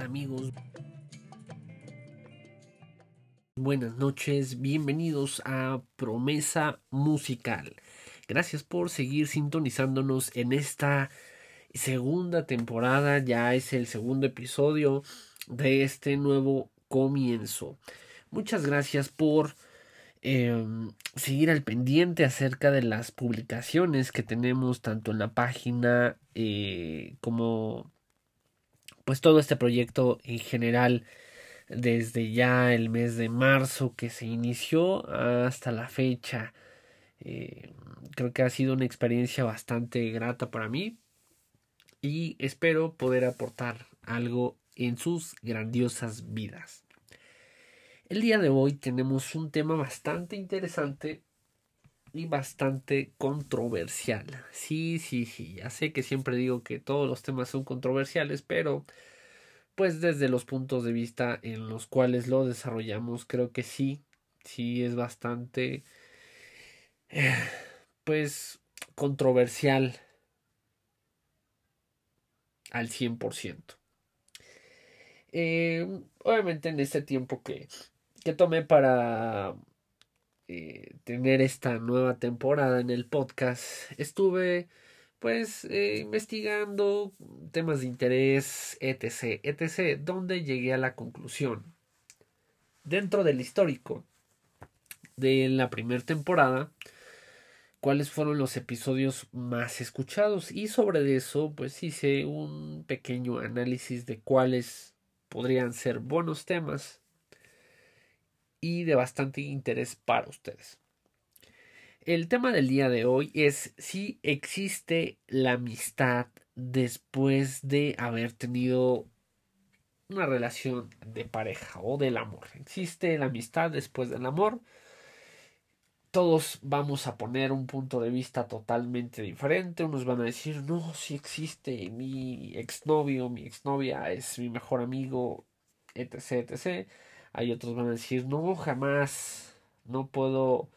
amigos? Buenas noches, bienvenidos a Promesa Musical. Gracias por seguir sintonizándonos en esta segunda temporada, ya es el segundo episodio de este nuevo comienzo. Muchas gracias por em, seguir al pendiente acerca de las publicaciones que tenemos tanto en la página eh, como pues todo este proyecto en general desde ya el mes de marzo que se inició hasta la fecha. Eh, creo que ha sido una experiencia bastante grata para mí y espero poder aportar algo en sus grandiosas vidas. El día de hoy tenemos un tema bastante interesante y bastante controversial. Sí, sí, sí, ya sé que siempre digo que todos los temas son controversiales, pero pues desde los puntos de vista en los cuales lo desarrollamos, creo que sí, sí es bastante, pues, controversial al 100%. Eh, obviamente en este tiempo que, que tomé para eh, tener esta nueva temporada en el podcast, estuve pues eh, investigando temas de interés, etc., etc., donde llegué a la conclusión. Dentro del histórico de la primera temporada, cuáles fueron los episodios más escuchados y sobre eso pues hice un pequeño análisis de cuáles podrían ser buenos temas y de bastante interés para ustedes. El tema del día de hoy es si existe la amistad después de haber tenido una relación de pareja o del amor. ¿Existe la amistad después del amor? Todos vamos a poner un punto de vista totalmente diferente. Unos van a decir, no, si existe mi exnovio, mi exnovia es mi mejor amigo, etc, etc. Hay otros van a decir, no, jamás, no puedo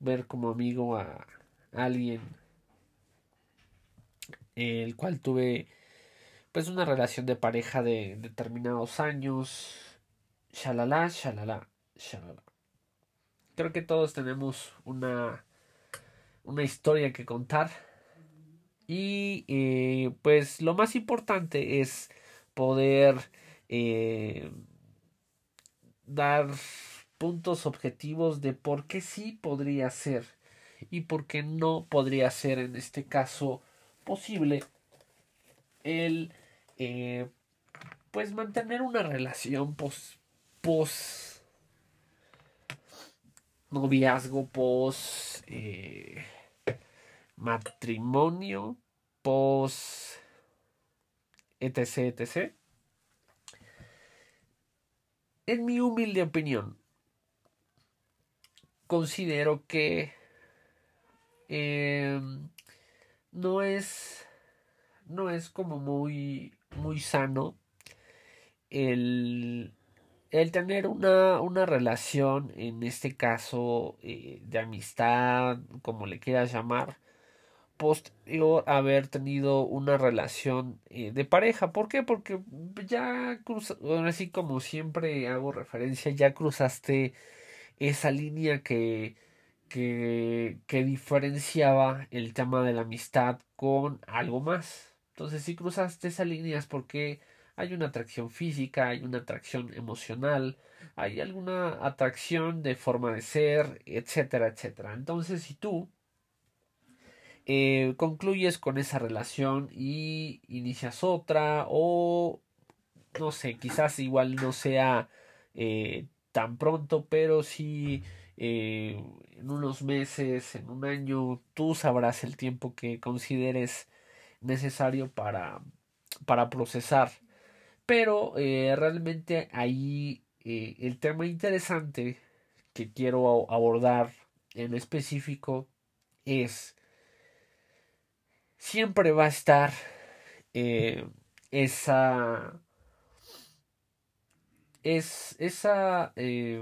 ver como amigo a alguien el cual tuve pues una relación de pareja de determinados años. Shalala shalala shalala. Creo que todos tenemos una una historia que contar. Y eh, pues lo más importante es poder eh, dar puntos objetivos de por qué sí podría ser y por qué no podría ser en este caso posible el eh, pues mantener una relación pos, pos noviazgo pos eh, matrimonio pos etc etc en mi humilde opinión considero que em, no es no es como muy muy sano el, el tener una, una relación en este caso eh, de amistad como le quieras llamar posterior haber tenido una relación eh, de pareja. ¿Por qué? Porque ya así como siempre hago referencia, ya cruzaste esa línea que, que, que diferenciaba el tema de la amistad con algo más. Entonces, si cruzaste esa línea es porque hay una atracción física, hay una atracción emocional, hay alguna atracción de forma de ser, etcétera, etcétera. Entonces, si tú eh, concluyes con esa relación y inicias otra o no sé, quizás igual no sea eh, tan pronto, pero si eh, en unos meses, en un año, tú sabrás el tiempo que consideres necesario para, para procesar. Pero realmente ahí el tema interesante que quiero abordar en específico es siempre va a estar esa es esa... Eh,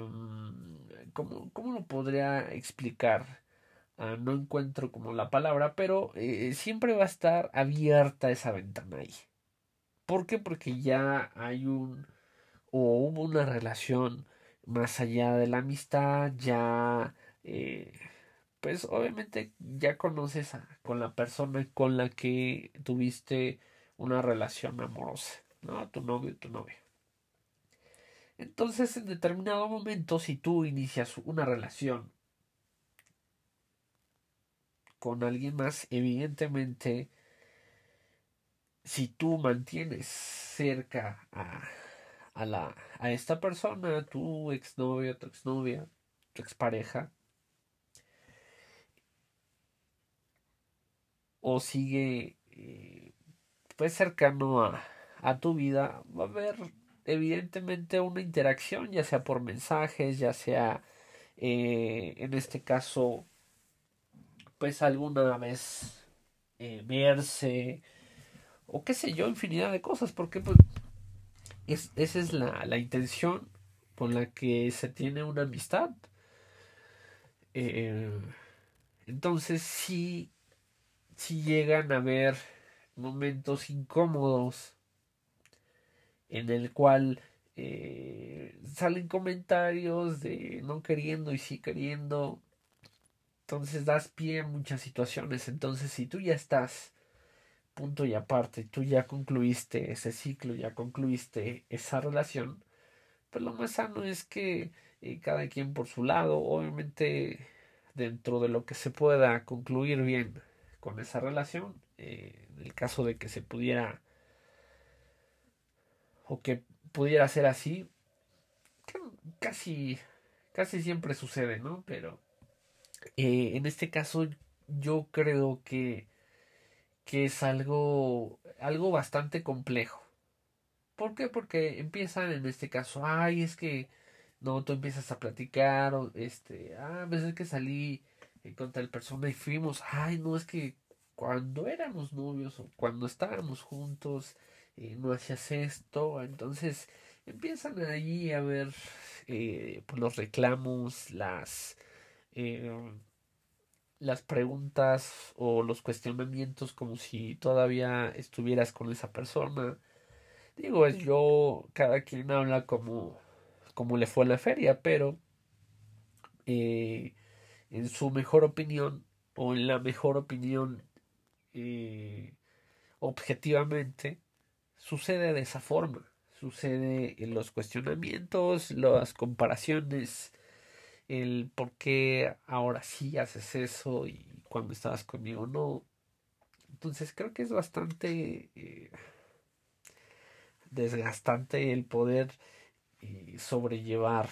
¿cómo, ¿cómo, lo podría explicar? Ah, no encuentro como la palabra, pero eh, siempre va a estar abierta esa ventana ahí. ¿Por qué? Porque ya hay un o hubo una relación más allá de la amistad, ya eh, pues obviamente ya conoces a, con la persona con la que tuviste una relación amorosa, ¿no? Tu novio, tu novia. Entonces, en determinado momento, si tú inicias una relación con alguien más, evidentemente, si tú mantienes cerca a, a, la, a esta persona, tu exnovio, tu exnovia, tu expareja, o sigue eh, pues cercano a, a tu vida, va a haber evidentemente una interacción, ya sea por mensajes, ya sea eh, en este caso, pues alguna vez eh, verse, o qué sé yo, infinidad de cosas, porque pues, es, esa es la, la, intención con la que se tiene una amistad. Entonces, si, si llegan a haber momentos incómodos, en el cual eh, salen comentarios de no queriendo y sí queriendo. Entonces das pie a muchas situaciones. Entonces si tú ya estás punto y aparte, tú ya concluiste ese ciclo, ya concluiste esa relación, pues lo más sano es que eh, cada quien por su lado, obviamente dentro de lo que se pueda concluir bien con esa relación, eh, en el caso de que se pudiera o que pudiera ser así, casi, casi siempre sucede, ¿no? Pero eh, en este caso yo creo que, que es algo, algo bastante complejo. ¿Por qué? Porque empiezan en este caso, ay, es que no, tú empiezas a platicar, o este, ah, pues es que salí eh, con tal persona y fuimos, ay, no, es que cuando éramos novios o cuando estábamos juntos, eh, no hacías esto, entonces empiezan ahí a ver eh, pues, los reclamos, las, eh, las preguntas o los cuestionamientos como si todavía estuvieras con esa persona. Digo, es yo, cada quien habla como, como le fue a la feria, pero en su mejor opinión o en la mejor opinión objetivamente sucede de esa forma. Sucede en los cuestionamientos, las comparaciones, el por qué ahora sí haces eso y cuando estabas conmigo no. Entonces creo que es bastante eh, desgastante el poder eh, sobrellevar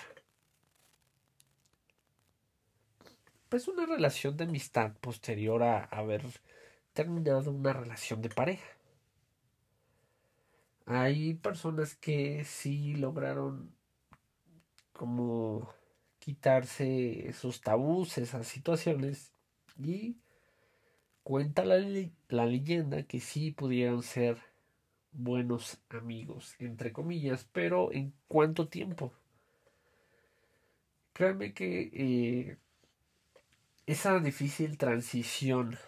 pues una relación de amistad posterior a haber terminado una relación de pareja. Hay personas que sí lograron como quitarse esos tabús, esas situaciones y cuenta la, la leyenda que sí pudieron ser buenos amigos, entre comillas, pero ¿en cuánto tiempo? Créanme que eh, esa difícil transición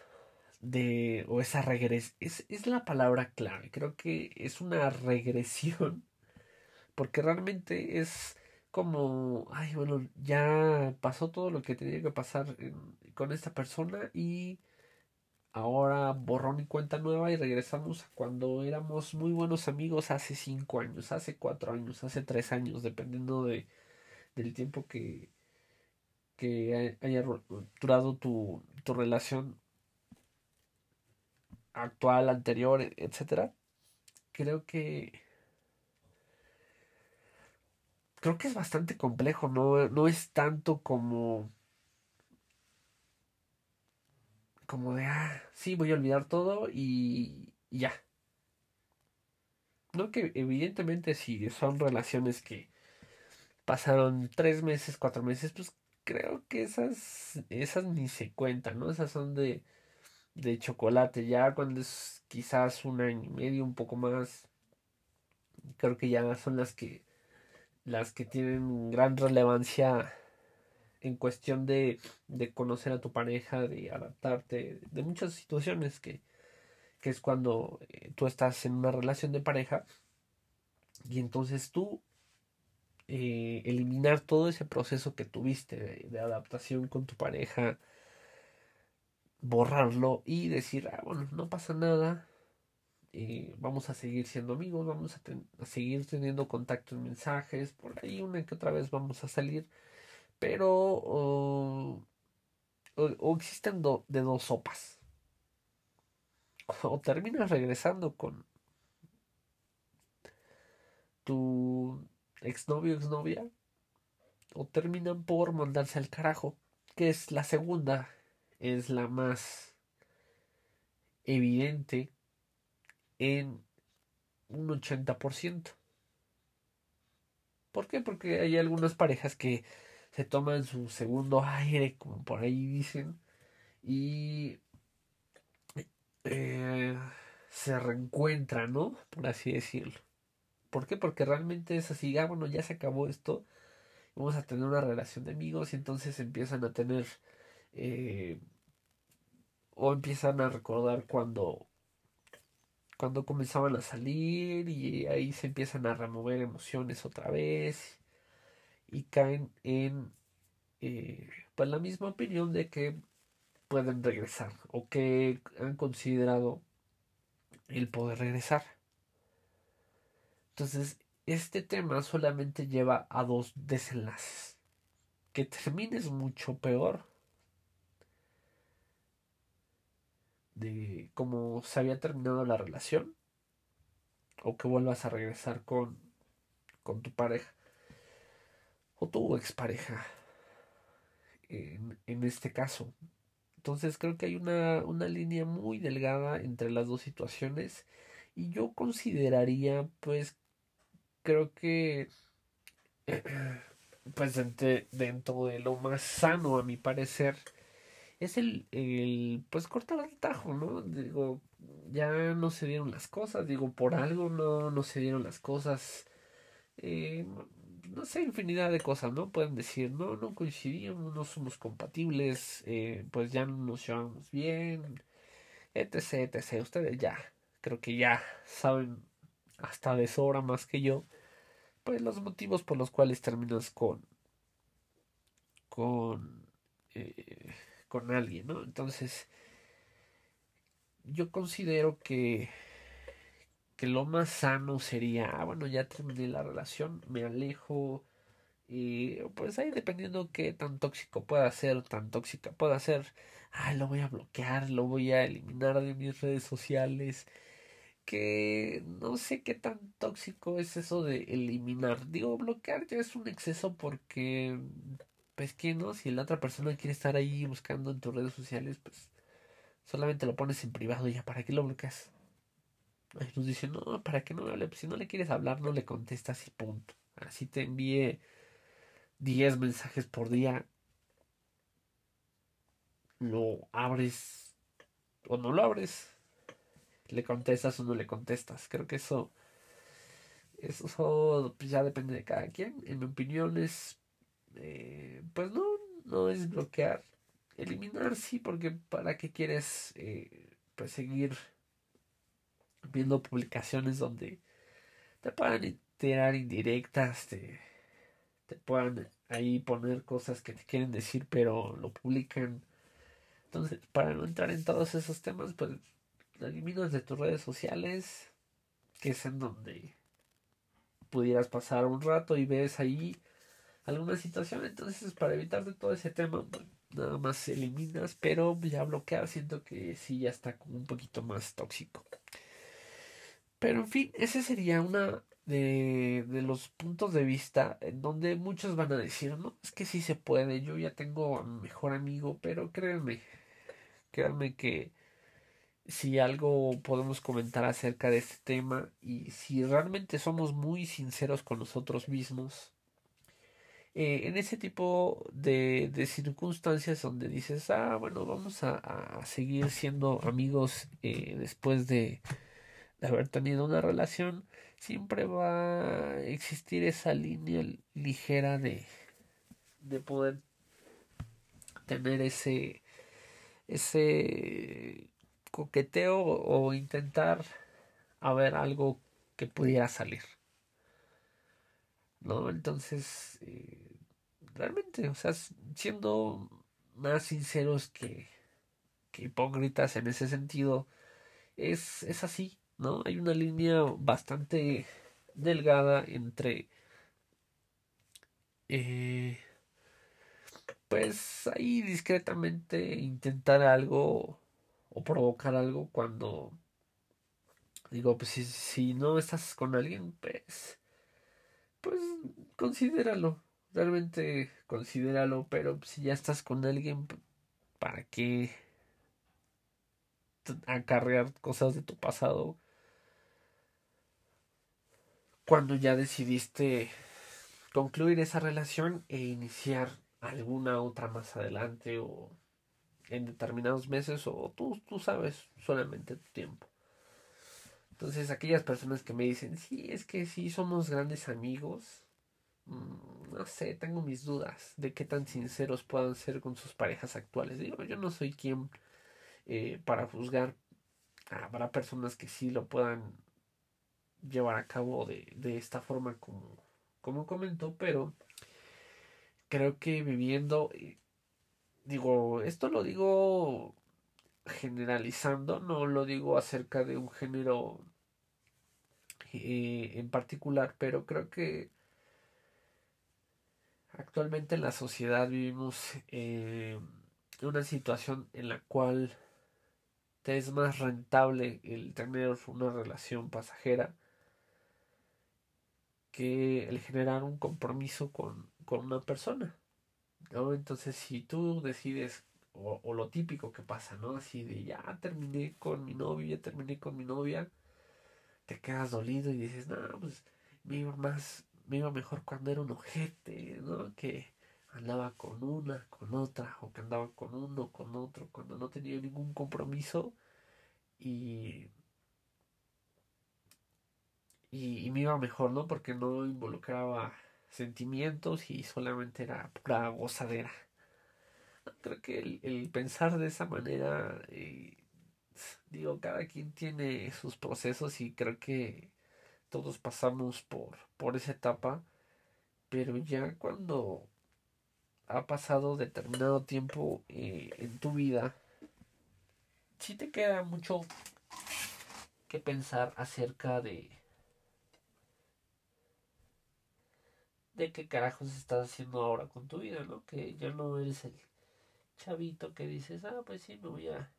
de o esa regresión es, es la palabra clave. Creo que es una regresión porque realmente es como ay bueno ya pasó todo lo que tenía que pasar con esta persona y ahora borrón y cuenta nueva y regresamos a cuando éramos muy buenos amigos hace cinco años hace cuatro años hace tres años dependiendo de del tiempo que que haya durado tu, tu relación actual, anterior, etcétera, creo que creo que es bastante complejo, no, no es tanto como como de ah, sí, voy a olvidar todo y, y ya. No que evidentemente si son relaciones que pasaron tres meses, cuatro meses, pues creo que esas, esas ni se cuentan, ¿no? Esas son de de chocolate. Ya cuando es quizás un año y medio, un poco más, creo que ya son las que las que tienen gran relevancia en cuestión de, de conocer a tu pareja, de adaptarte, de muchas situaciones que, que es cuando eh, tú estás en una relación de pareja y entonces tú eh, eliminar todo ese proceso que tuviste de, adaptación con tu pareja, borrarlo y decir, ah, bueno, no pasa nada, eh, vamos a seguir siendo amigos, vamos a, seguir teniendo contacto en mensajes, por ahí una que otra vez vamos a salir, pero o, existen de dos sopas. O terminas regresando con tu exnovio exnovia o terminan por mandarse al carajo, que es la segunda, es la más evidente en un 80%. ¿Por qué? Porque hay algunas parejas que se toman su segundo aire, como por ahí dicen, y eh, se reencuentran, ¿no? Por así decirlo. ¿Por qué? Porque realmente es así, ah, bueno, ya se acabó esto, vamos a tener una relación de amigos y entonces empiezan a tener eh, o empiezan a recordar cuando cuando comenzaban a salir y ahí se empiezan a remover emociones otra vez y caen en eh, pues la misma opinión de que pueden regresar o que han considerado el poder regresar. Entonces, este tema solamente lleva a dos desenlaces. Que termines mucho peor de cómo se había terminado la relación o que vuelvas a regresar con, con tu pareja o tu expareja en, en este caso. Entonces creo que hay una, una línea muy delgada entre las dos situaciones y yo consideraría pues creo que pues dentro de lo más sano a mi parecer es el, el pues cortar el tajo, ¿no? Digo, ya no se dieron las cosas, digo, por algo no, no se dieron las cosas. Eh, no sé, infinidad de cosas, ¿no? Pueden decir, no, no coincidimos, no somos compatibles, eh, pues ya no nos llevamos bien, etc, etc. Ustedes ya, creo que ya saben hasta de sobra más que yo pues los motivos por los cuales terminas con con eh, con alguien no entonces yo considero que que lo más sano sería ah, bueno ya terminé la relación me alejo y pues ahí dependiendo qué tan tóxico pueda ser tan tóxica pueda ser ah lo voy a bloquear lo voy a eliminar de mis redes sociales que no sé qué tan tóxico es eso de eliminar. Digo, bloquear ya es un exceso porque, pues que no, si la otra persona quiere estar ahí buscando en tus redes sociales, pues solamente lo pones en privado y ya, ¿para qué lo bloqueas? Ahí nos dicen, no, ¿para qué no hable? Pues si no le quieres hablar, no le contestas y punto. Así te envíe 10 mensajes por día. Lo abres o no lo abres le contestas o no le contestas. Creo que eso, eso pues, ya depende de cada quien. En mi opinión es, eh, pues no, no es bloquear. Eliminar sí, porque para qué quieres eh, pues seguir viendo publicaciones donde te puedan tirar indirectas, te, te puedan ahí poner cosas que te quieren decir, pero lo publican. Entonces, para no entrar en todos esos temas, pues eliminas de tus redes sociales, que es en donde pudieras pasar un rato y ves ahí alguna situación. Entonces, para evitarte todo ese tema, nada más eliminas, pero ya bloquear siento que sí ya está como un poquito más tóxico. Pero en fin, ese sería una de, de los puntos de vista en donde muchos van a decir, no, es que sí se puede, yo ya tengo a mi mejor amigo, pero créanme, créanme que si algo podemos comentar acerca de este tema y si realmente somos muy sinceros con nosotros mismos eh, en ese tipo de, de, circunstancias donde dices ah bueno vamos a, a seguir siendo amigos eh, después de, de haber tenido una relación siempre va a existir esa línea ligera de de poder tener ese ese coqueteo o intentar a ver algo que pudiera salir. ¿No? Entonces, eh, realmente, o sea, siendo más sinceros que, que hipócritas en ese sentido, es, es así, ¿no? Hay una línea bastante delgada entre eh, pues ahí discretamente intentar algo o provocar algo cuando digo pues si, si no estás con alguien pues pues considéralo realmente considéralo pero si ya estás con alguien para qué acarrear cosas de tu pasado cuando ya decidiste concluir esa relación e iniciar alguna otra más adelante o en determinados meses o tú, tú sabes solamente tu tiempo. Entonces aquellas personas que me dicen, sí, es que sí somos grandes amigos, mm, no sé, tengo mis dudas de qué tan sinceros puedan ser con sus parejas actuales. Digo, yo no soy quien eh, para juzgar. Habrá personas que sí lo puedan llevar a cabo de, de esta forma como, como comentó, pero creo que viviendo, eh, digo, esto lo digo generalizando, no lo digo acerca de un género eh, en particular, pero creo que actualmente en la sociedad vivimos eh, una situación en la cual te es más rentable el tener una relación pasajera que el generar un compromiso con, con una persona. ¿No? Entonces, si tú decides, o, lo típico que pasa, ¿no? Así de ya terminé con mi novio, ya terminé con mi novia, te quedas dolido y dices, no, pues me iba más, me iba mejor cuando era un ojete, ¿no? Que andaba con una, con otra, o que andaba con uno, con otro, cuando no tenía ningún compromiso y y, me iba mejor, ¿no? Porque no involucraba sentimientos y solamente era pura gozadera. Creo que el, el pensar de esa manera, eh, digo, cada quien tiene sus procesos y creo que todos pasamos por, por esa etapa, pero ya cuando ha pasado determinado tiempo eh, en tu vida, sí te queda mucho que pensar acerca de de qué carajos estás haciendo ahora con tu vida, ¿no? Que ya no eres el chavito que dices, ah, pues sí, me voy a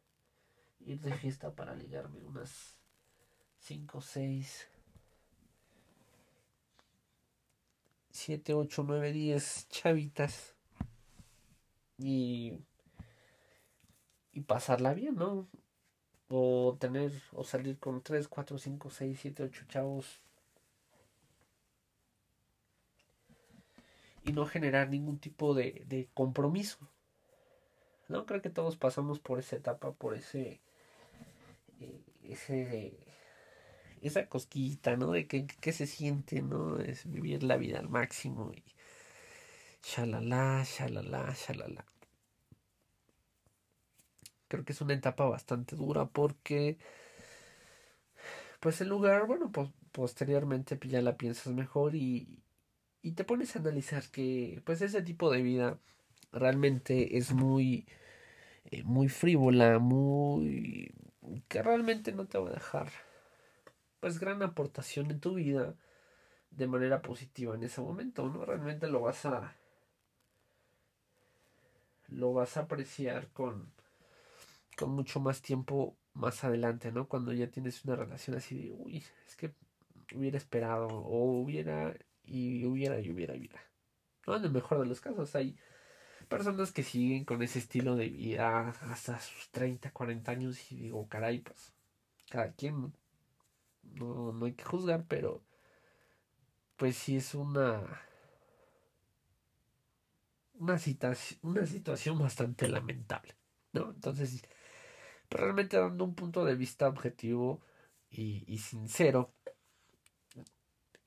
ir de fiesta para ligarme unas 5, 6, 7, 8, 9, 10 chavitas y, y pasarla bien, ¿no? O tener, o salir con 3, 4, 5, 6, 7, 8 chavos y no generar ningún tipo de, de compromiso. No creo que todos pasamos por esa etapa, por ese, eh, esa cosquillita, ¿no? De que, se siente, ¿no? Es vivir la vida al máximo y shalala, shalala, shalala. Creo que es una etapa bastante dura porque, pues el lugar, bueno, pues posteriormente ya la piensas mejor y, y te pones a analizar que pues ese tipo de vida realmente es muy eh, muy frívola muy que realmente no te va a dejar pues gran aportación en tu vida de manera positiva en ese momento no realmente lo vas a lo vas a apreciar con con mucho más tiempo más adelante no cuando ya tienes una relación así de uy es que hubiera esperado o hubiera y hubiera y hubiera y hubiera. ¿no? En el mejor de los casos hay personas que siguen con ese estilo de vida hasta sus 30, 40 años y digo, caray, pues cada quien no, no hay que juzgar, pero pues sí es una una, situación, una situación bastante lamentable, ¿no? Entonces, pero realmente dando un punto de vista objetivo y, y sincero,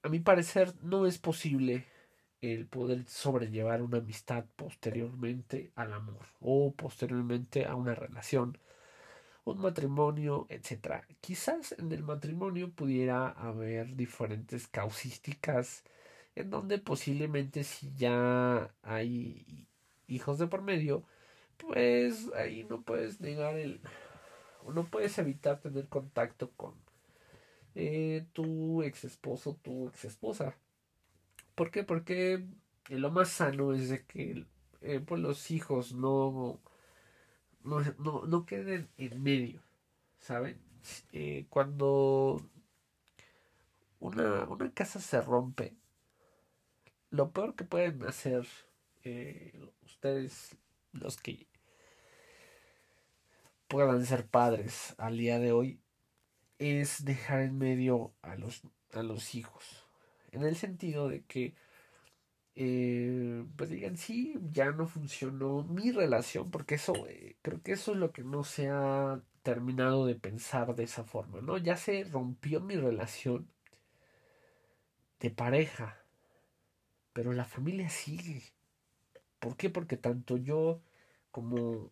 a mi parecer no es posible el poder sobrellevar una amistad posteriormente al amor o posteriormente a una relación un matrimonio, etcétera. Quizás en el matrimonio pudiera haber diferentes causísticas en donde posiblemente si ya hay hijos de por medio, pues ahí no puedes negar el no puedes evitar tener contacto con eh, tu ex esposo, tu ex esposa. ¿Por qué? Porque lo más sano es de que eh, pues los hijos no, no, no, queden en medio, ¿saben? Eh, cuando una, una casa se rompe, lo peor que pueden hacer ustedes, los que puedan ser padres al día de hoy, es dejar en medio a los, a los hijos. En el sentido de que, eh, pues digan, sí, ya no funcionó mi relación, porque eso, eh, creo que eso es lo que no se ha terminado de pensar de esa forma, ¿no? Ya se rompió mi relación de pareja, pero la familia sigue. ¿Por qué? Porque tanto yo como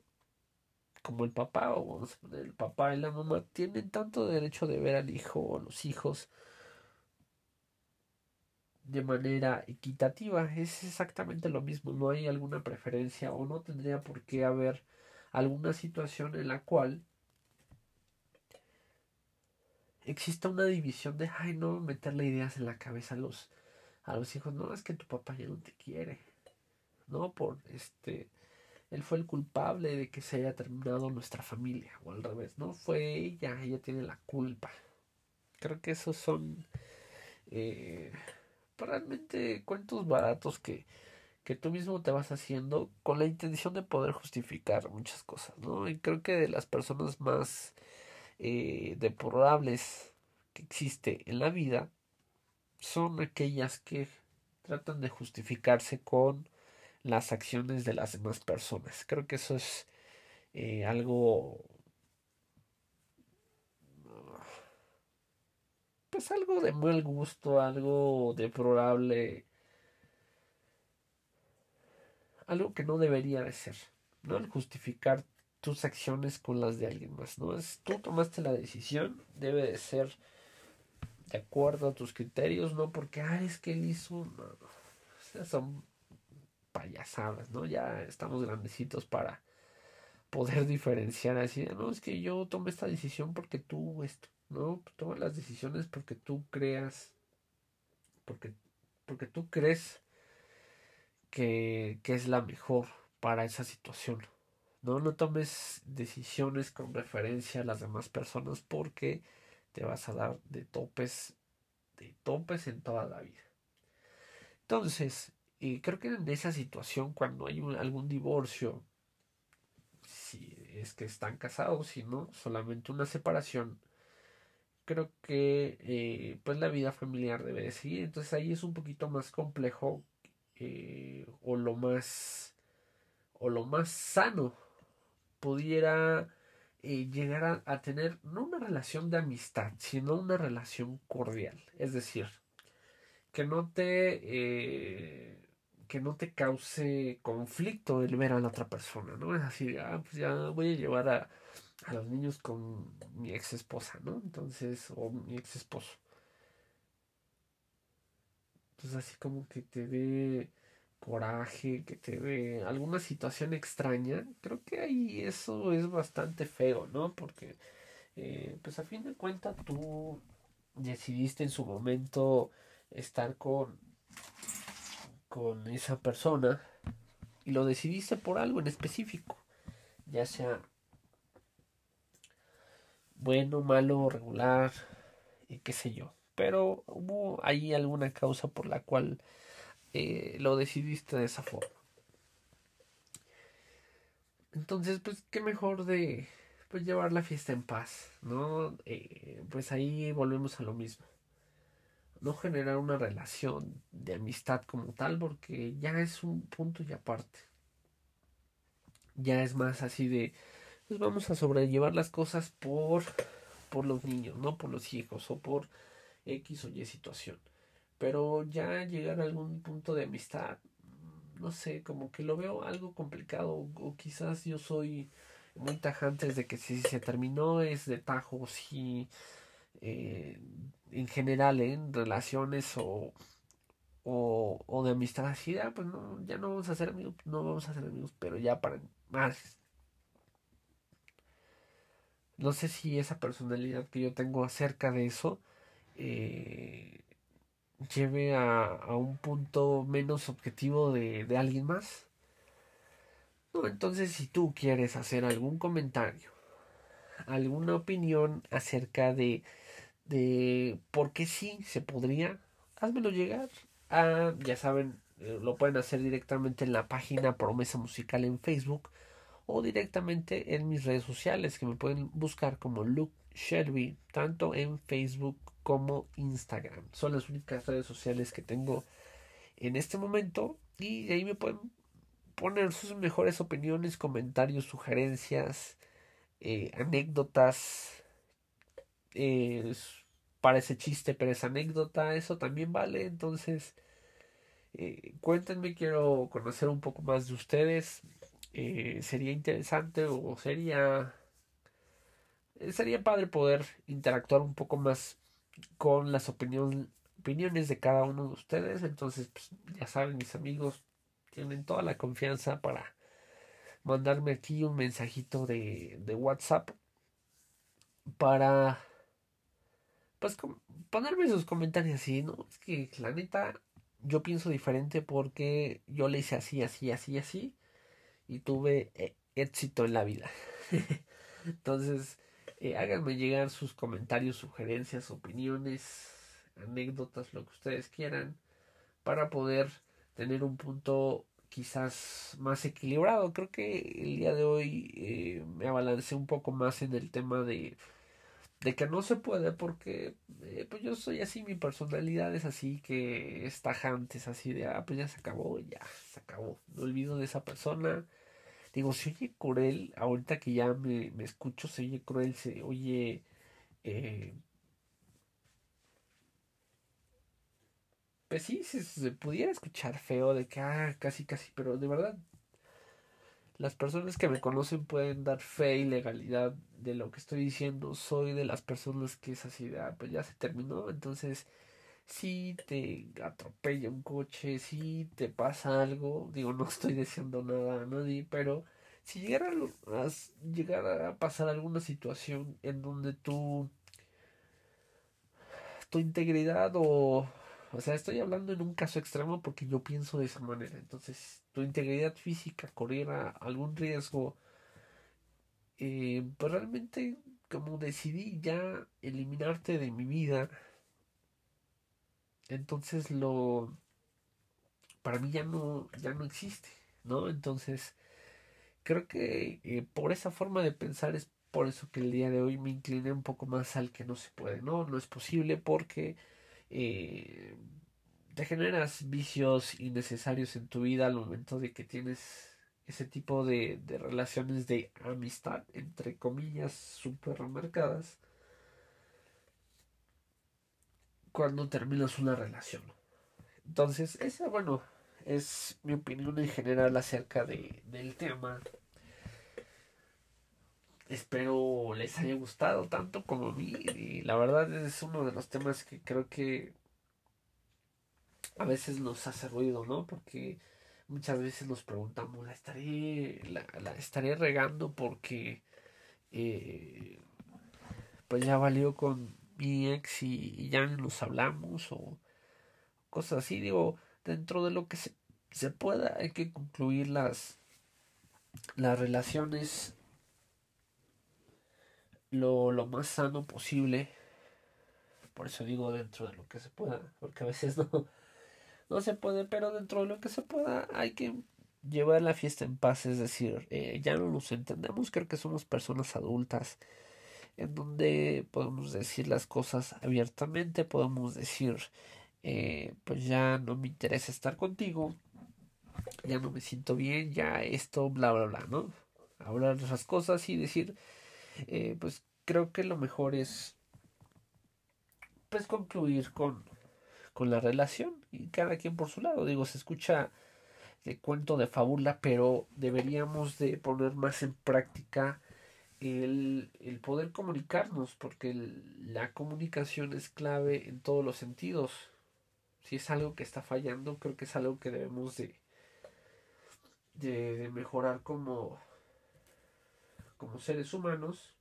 como el papá o el papá y la mamá tienen tanto derecho de ver al hijo o los hijos de manera equitativa. Es exactamente lo mismo. No hay alguna preferencia o no tendría por qué haber alguna situación en la cual exista una división de, ay, no meterle ideas en la cabeza a los, a los hijos. No, es que tu papá ya no te quiere. No, por este él fue el culpable de que se haya terminado nuestra familia, o al revés, ¿no? Fue ella, ella tiene la culpa. Creo que esos son eh, realmente cuentos baratos que, que tú mismo te vas haciendo con la intención de poder justificar muchas cosas, ¿no? Y creo que de las personas más eh, deplorables que existe en la vida son aquellas que tratan de justificarse con las acciones de las demás personas. Creo que eso es eh, algo... Pues algo de mal gusto, algo deplorable, algo que no debería de ser, ¿no? Justificar tus acciones con las de alguien más, ¿no? Es, tú tomaste la decisión, debe de ser de acuerdo a tus criterios, no porque, ah, es que él hizo, son payasadas, ¿no? Ya estamos grandecitos para poder diferenciar así, no, es que yo tomé esta decisión porque tú esto, ¿no? Toma las decisiones porque tú creas, porque, porque tú crees que, que es la mejor para esa situación. No, no tomes decisiones con referencia a las demás personas porque te vas a dar de topes, de topes en toda la vida. Entonces, y creo que en esa situación, cuando hay algún divorcio, si es que están casados, si no, solamente una separación, creo que eh, pues la vida familiar debe de seguir. Entonces ahí es un poquito más complejo eh, o lo más o lo más sano pudiera eh, llegar a, tener no una relación de amistad, sino una relación cordial. Es decir, que no te que no te cause conflicto el ver a la otra persona, ¿no? Es así, ah, pues ya voy a llevar a, a los niños con mi ex esposa, ¿no? Entonces, o mi ex esposo. Entonces, así como que te dé coraje, que te dé alguna situación extraña, creo que ahí eso es bastante feo, ¿no? Porque, eh, pues a fin de cuentas, tú decidiste en su momento estar con con esa persona y lo decidiste por algo en específico, ya sea bueno, malo, regular, y qué sé yo. Pero hubo ahí alguna causa por la cual eh, lo decidiste de esa forma. Entonces, pues, qué mejor de pues, llevar la fiesta en paz, ¿no? Eh, pues ahí volvemos a lo mismo no generar una relación de amistad como tal porque ya es un punto y aparte. Ya es más así de pues vamos a sobrellevar las cosas por por los niños, no por los hijos o por X o Y situación. Pero ya llegar a algún punto de amistad, no sé, como que lo veo algo complicado o quizás yo soy muy tajantes de que si se terminó es de tajo, si eh, en general en relaciones o, o, o de amistad así, ah, pues no, ya no vamos a ser amigos, no vamos a ser amigos, pero ya para más. No sé si esa personalidad que yo tengo acerca de eso eh, lleve a, a, un punto menos objetivo de, de alguien más. No, entonces si tú quieres hacer algún comentario, alguna opinión acerca de, de por qué sí se podría, házmelo llegar. a ya saben, eh, lo pueden hacer directamente en la página Promesa Musical en Facebook o directamente en mis redes sociales que me pueden buscar como Luke Shelby, tanto en Facebook como Instagram. Son las únicas redes sociales que tengo en este momento y ahí me pueden poner sus mejores opiniones, comentarios, sugerencias, eh, anécdotas. Eh, parece chiste, pero es anécdota, eso también vale. Entonces, eh, cuéntenme, quiero conocer un poco más de ustedes. Eh, sería interesante o sería eh, sería padre poder interactuar un poco más con las opiniones de cada uno de ustedes entonces pues, ya saben mis amigos tienen toda la confianza para mandarme aquí un mensajito de, de WhatsApp para pues ponerme sus comentarios así no es que la neta yo pienso diferente porque yo le hice así así así así y tuve eh, éxito en la vida. Entonces, eh, háganme llegar sus comentarios, sugerencias, opiniones, anécdotas, lo que ustedes quieran, para poder tener un punto quizás más equilibrado. Creo que el día de hoy eh, me abalancé un poco más en el tema de, de que no se puede porque pues yo soy así, mi personalidad es así que es tajante, es así de, ah, pues ya se acabó, ya se acabó, no olvido de esa persona Digo, se oye cruel, ahorita que ya me, me escucho, se oye cruel, se oye... Eh, pues sí, se, pudiera escuchar feo de que, ah, casi, casi, pero de verdad, las personas que me conocen pueden dar fe y legalidad de lo que estoy diciendo. Soy de las personas que es así ah, pues ya se terminó, entonces si te atropella un coche, si te pasa algo, digo, no estoy diciendo nada a nadie, pero si llegara a, llegar a pasar alguna situación en donde tú, tu integridad o, o sea, estoy hablando en un caso extremo porque yo pienso de esa manera, entonces tu integridad física corriera algún riesgo, eh, pues realmente como decidí ya eliminarte de mi vida, entonces lo para mí ya no ya no existe no entonces creo que eh, por esa forma de pensar es por eso que el día de hoy me incliné un poco más al que no se puede no no es posible porque eh, te generas vicios innecesarios en tu vida al momento de que tienes ese tipo de, de relaciones de amistad entre comillas super marcadas cuando terminas una relación. Entonces, esa, bueno, es mi opinión en general acerca de, del tema. Espero les haya gustado tanto como a mí. Y la verdad es uno de los temas que creo que a veces nos hace ruido, ¿no? Porque muchas veces nos preguntamos, ¿la estaré, la, la estaré regando porque eh, pues ya valió con mi ex y, ya nos hablamos o cosas así. Digo, dentro de lo que se, se pueda hay que concluir las, las relaciones lo, lo más sano posible. Por eso digo dentro de lo que se pueda, porque a veces no, no se puede, pero dentro de lo que se pueda hay que llevar la fiesta en paz, es decir, eh, ya no nos entendemos, creo que somos personas adultas en donde podemos decir las cosas abiertamente, podemos decir, eh, pues ya no me interesa estar contigo, ya no me siento bien, ya esto, bla, bla, bla, ¿no? Hablar de esas cosas y decir, eh, pues creo que lo mejor es, pues concluir con, con la relación y cada quien por su lado, digo, se escucha de cuento de fábula, pero deberíamos de poner más en práctica el, el poder comunicarnos, porque la comunicación es clave en todos los sentidos. Si es algo que está fallando, creo que es algo que debemos de, de, de mejorar como, como seres humanos.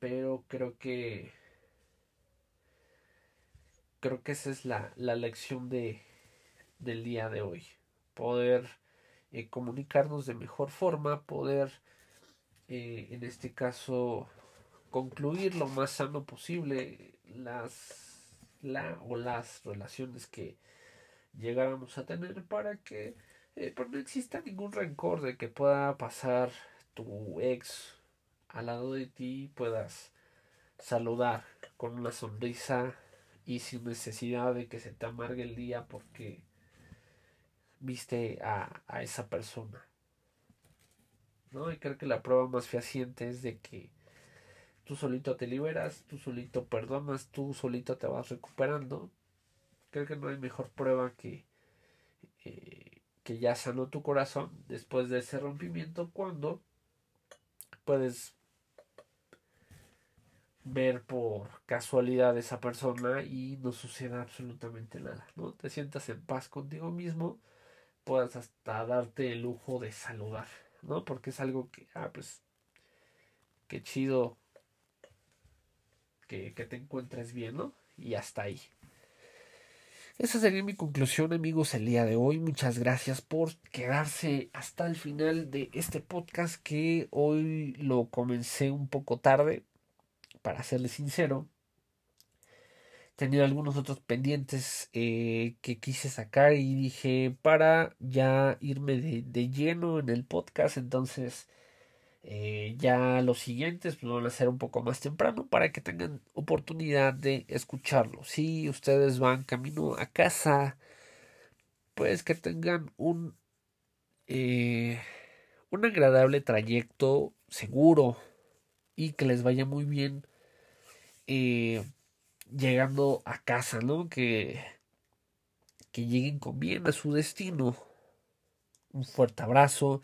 Pero creo que creo que esa es la, la lección de, del día de hoy. Poder eh, comunicarnos de mejor forma, poder eh, en este caso concluir lo más sano posible las la o las relaciones que llegáramos a tener para que eh, pues no exista ningún rencor de que pueda pasar tu ex al lado de ti puedas saludar con una sonrisa y sin necesidad de que se te amargue el día porque viste a, a esa persona. ¿No? Y creo que la prueba más fehaciente es de que tú solito te liberas, tú solito perdonas, tú solito te vas recuperando. Creo que no hay mejor prueba que, eh, que ya sanó tu corazón después de ese rompimiento cuando puedes ver por casualidad esa persona y no suceda absolutamente nada, ¿no? Te sientas en paz contigo mismo, puedas hasta darte el lujo de saludar, ¿no? Porque es algo que, ah, pues, qué chido que, que te encuentres bien, ¿no? Y hasta ahí. Esa sería mi conclusión, amigos, el día de hoy. Muchas gracias por quedarse hasta el final de este podcast que hoy lo comencé un poco tarde para serle sincero. Tenía algunos otros pendientes eh, que quise sacar y dije para ya irme de, lleno en el podcast. Entonces eh, ya los siguientes pues, van a ser un poco más temprano para que tengan oportunidad de escucharlo. Si ustedes van camino a casa, pues que tengan un, eh, un agradable trayecto seguro y que les vaya muy bien eh, llegando a casa, ¿no? Que, que lleguen con bien a su destino. Un fuerte abrazo.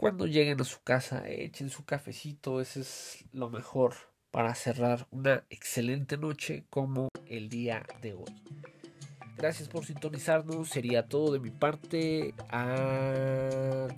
Cuando lleguen a su casa, echen su cafecito. Ese es lo mejor para cerrar una excelente noche como el día de hoy. Gracias por sintonizarnos. Sería todo de mi parte. Ah,